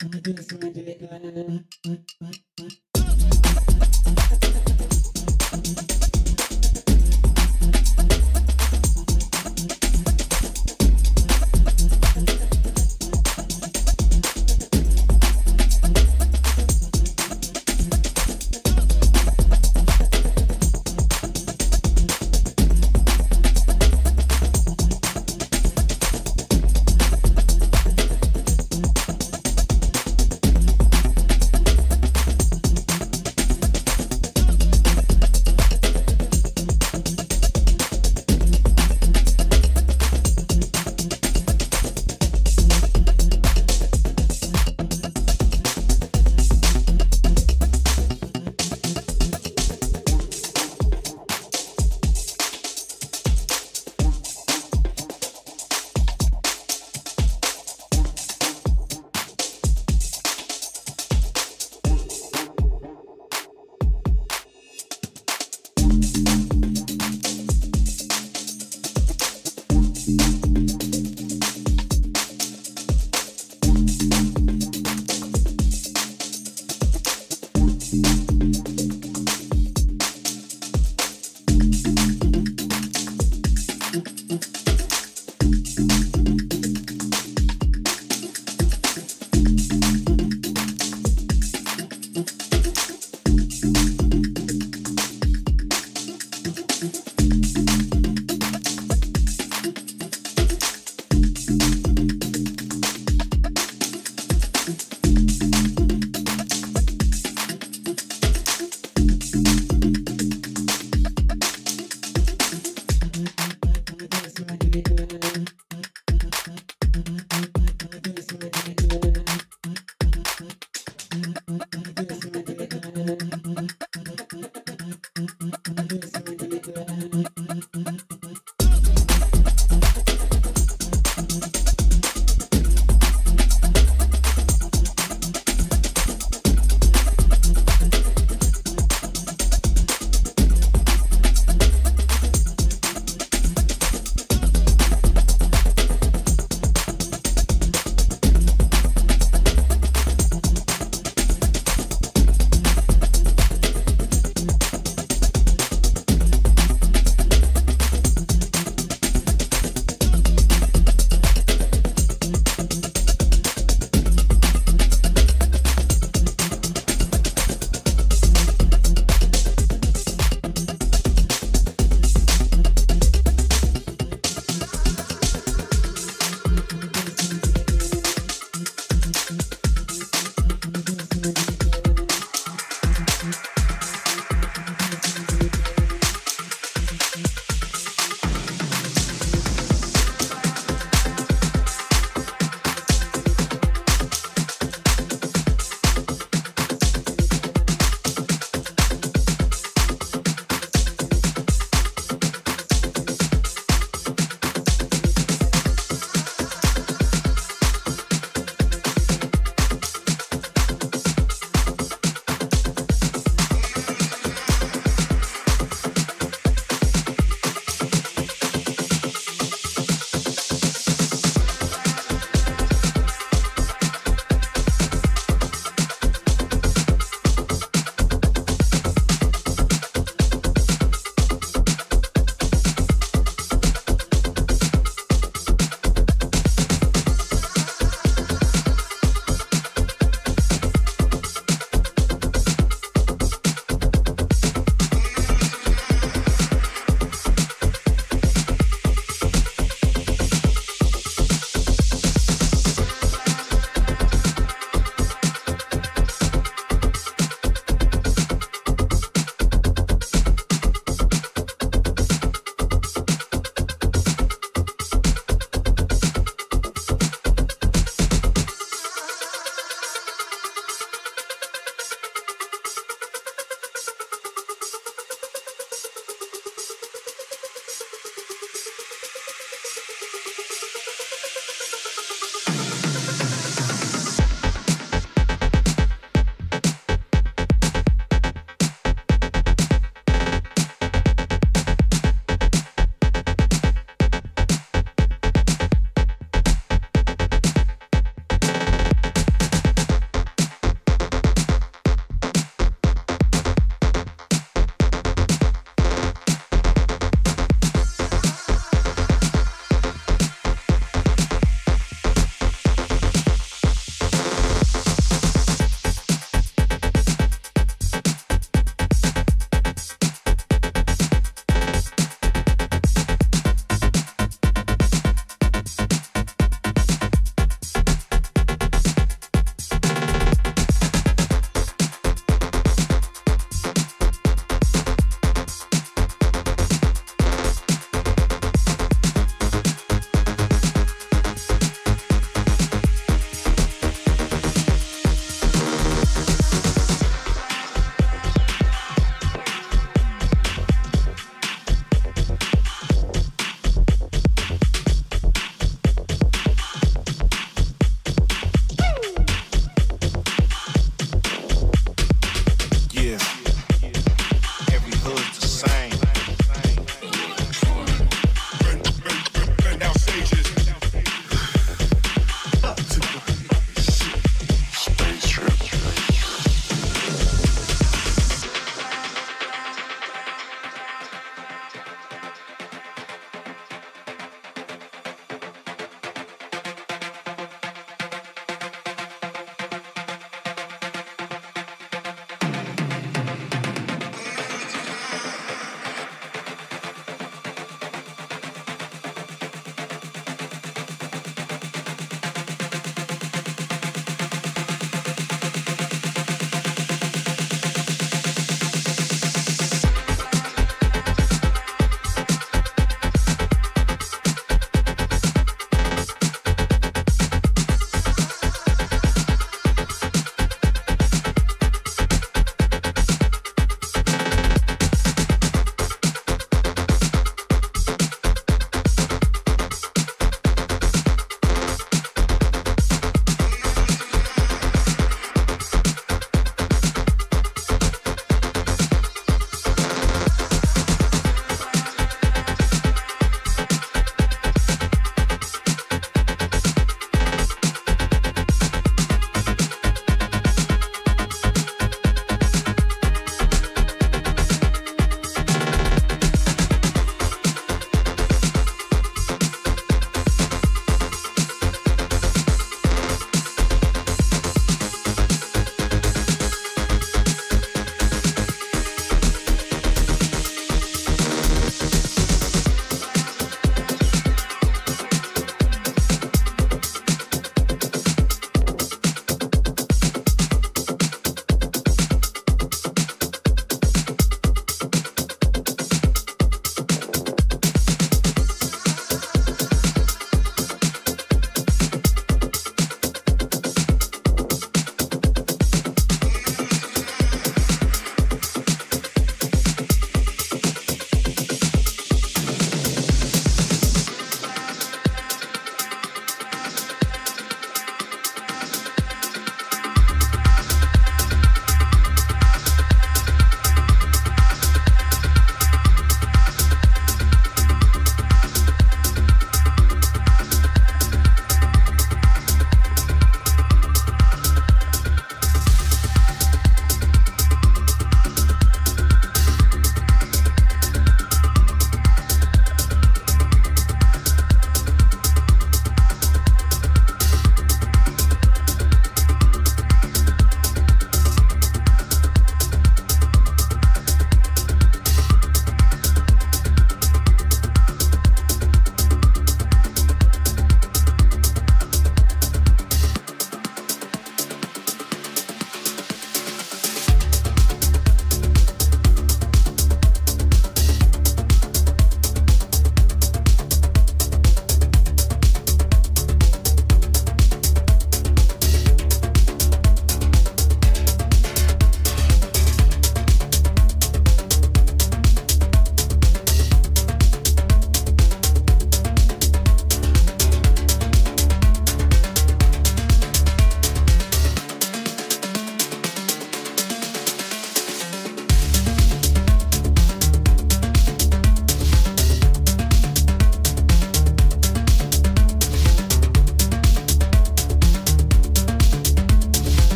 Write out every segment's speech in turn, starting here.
Mm-hmm.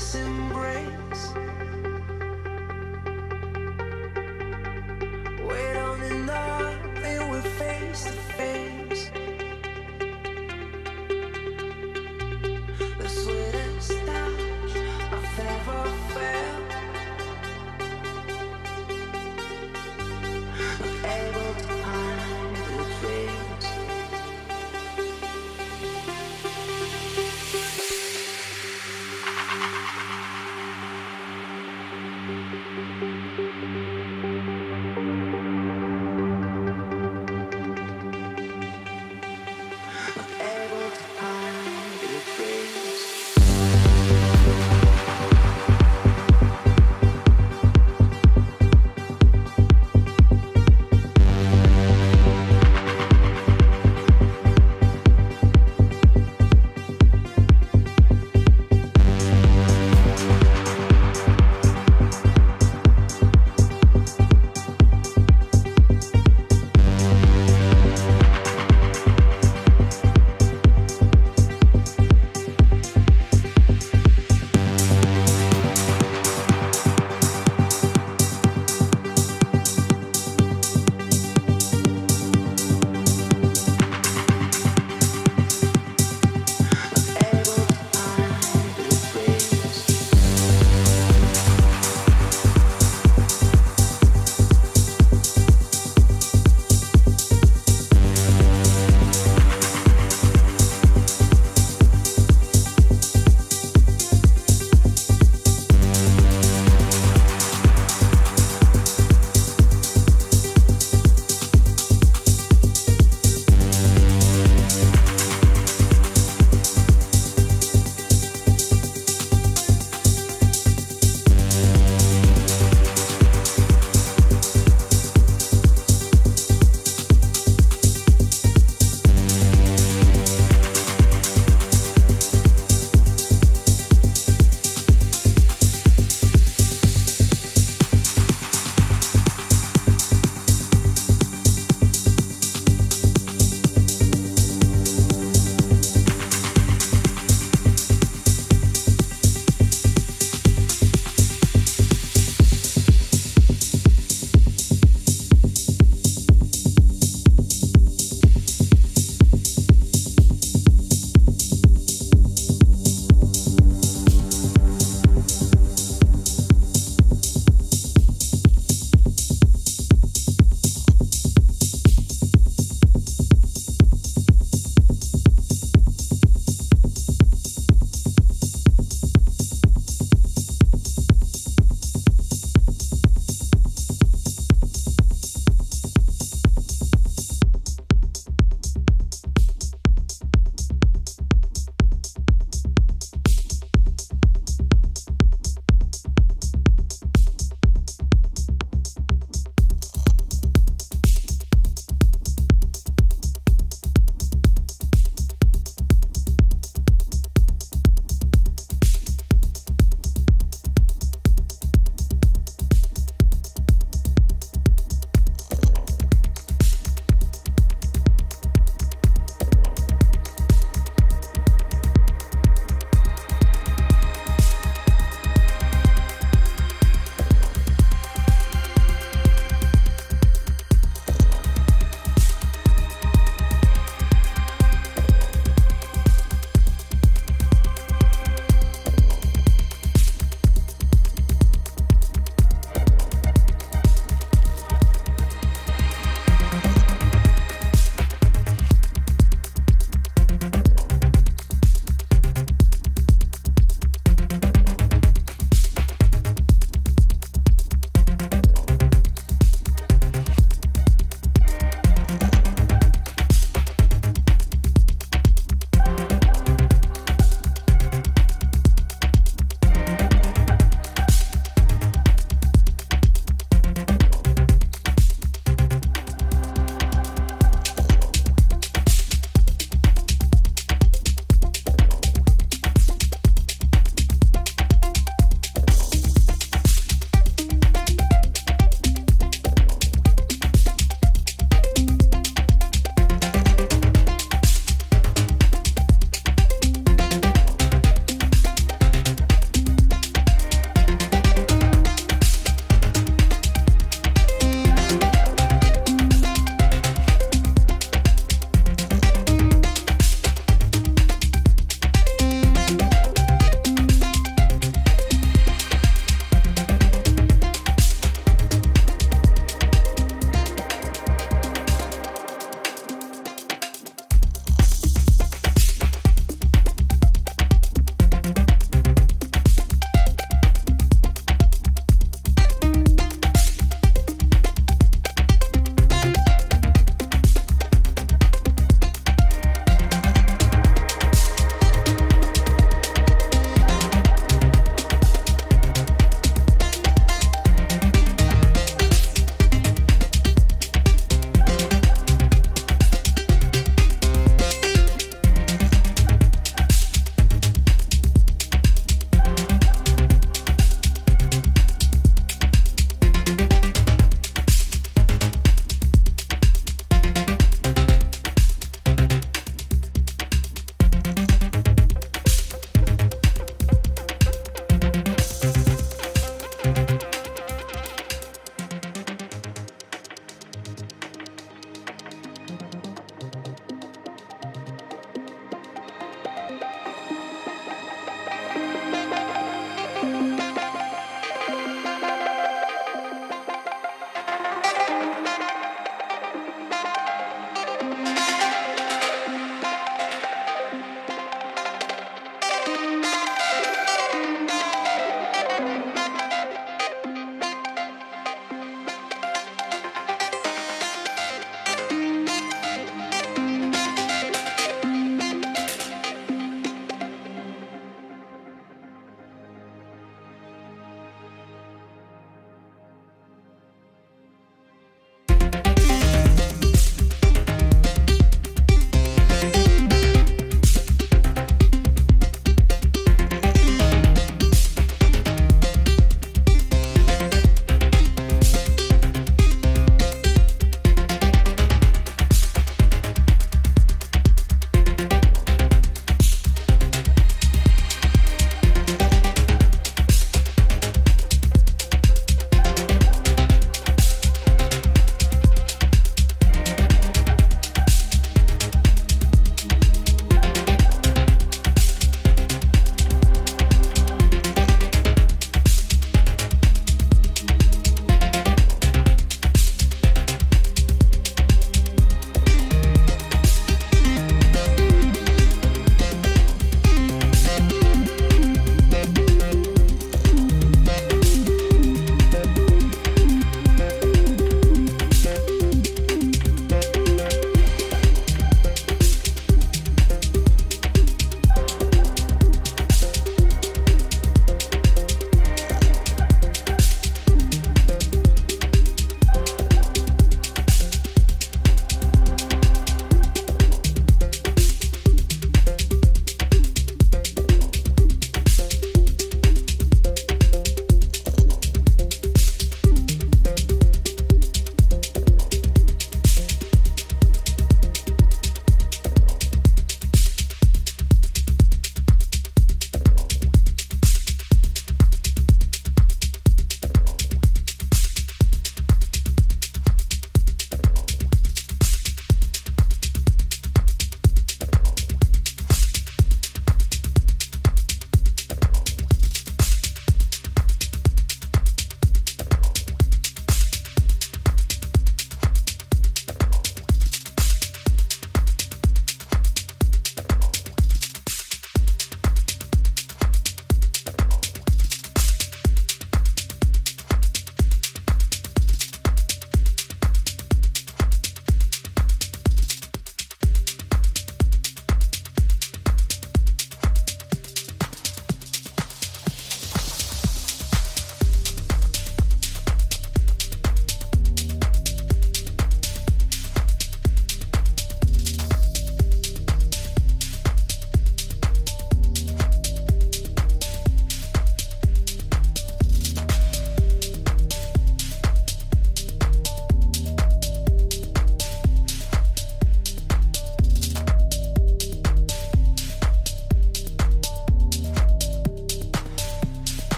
In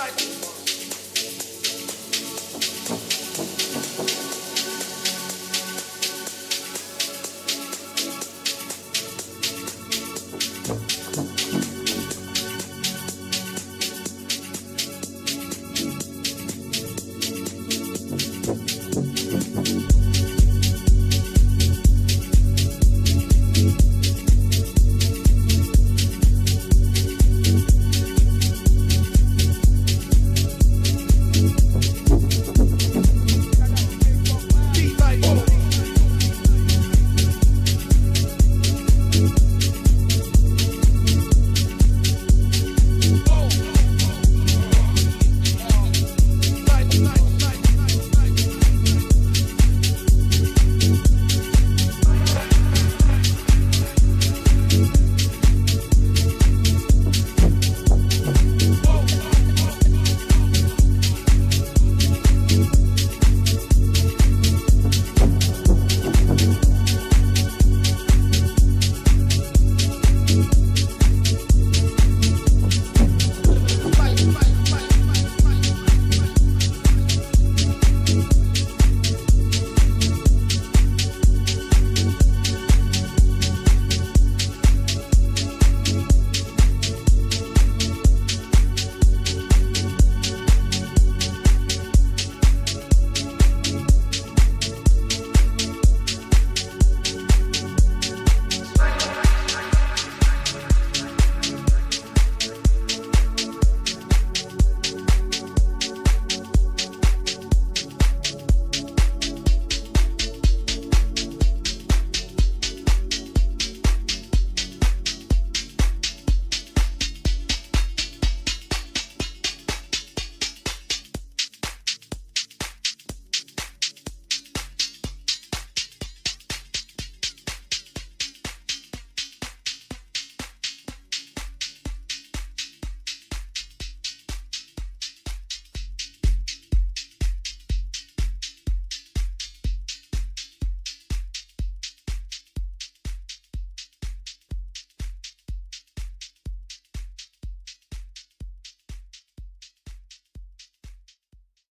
like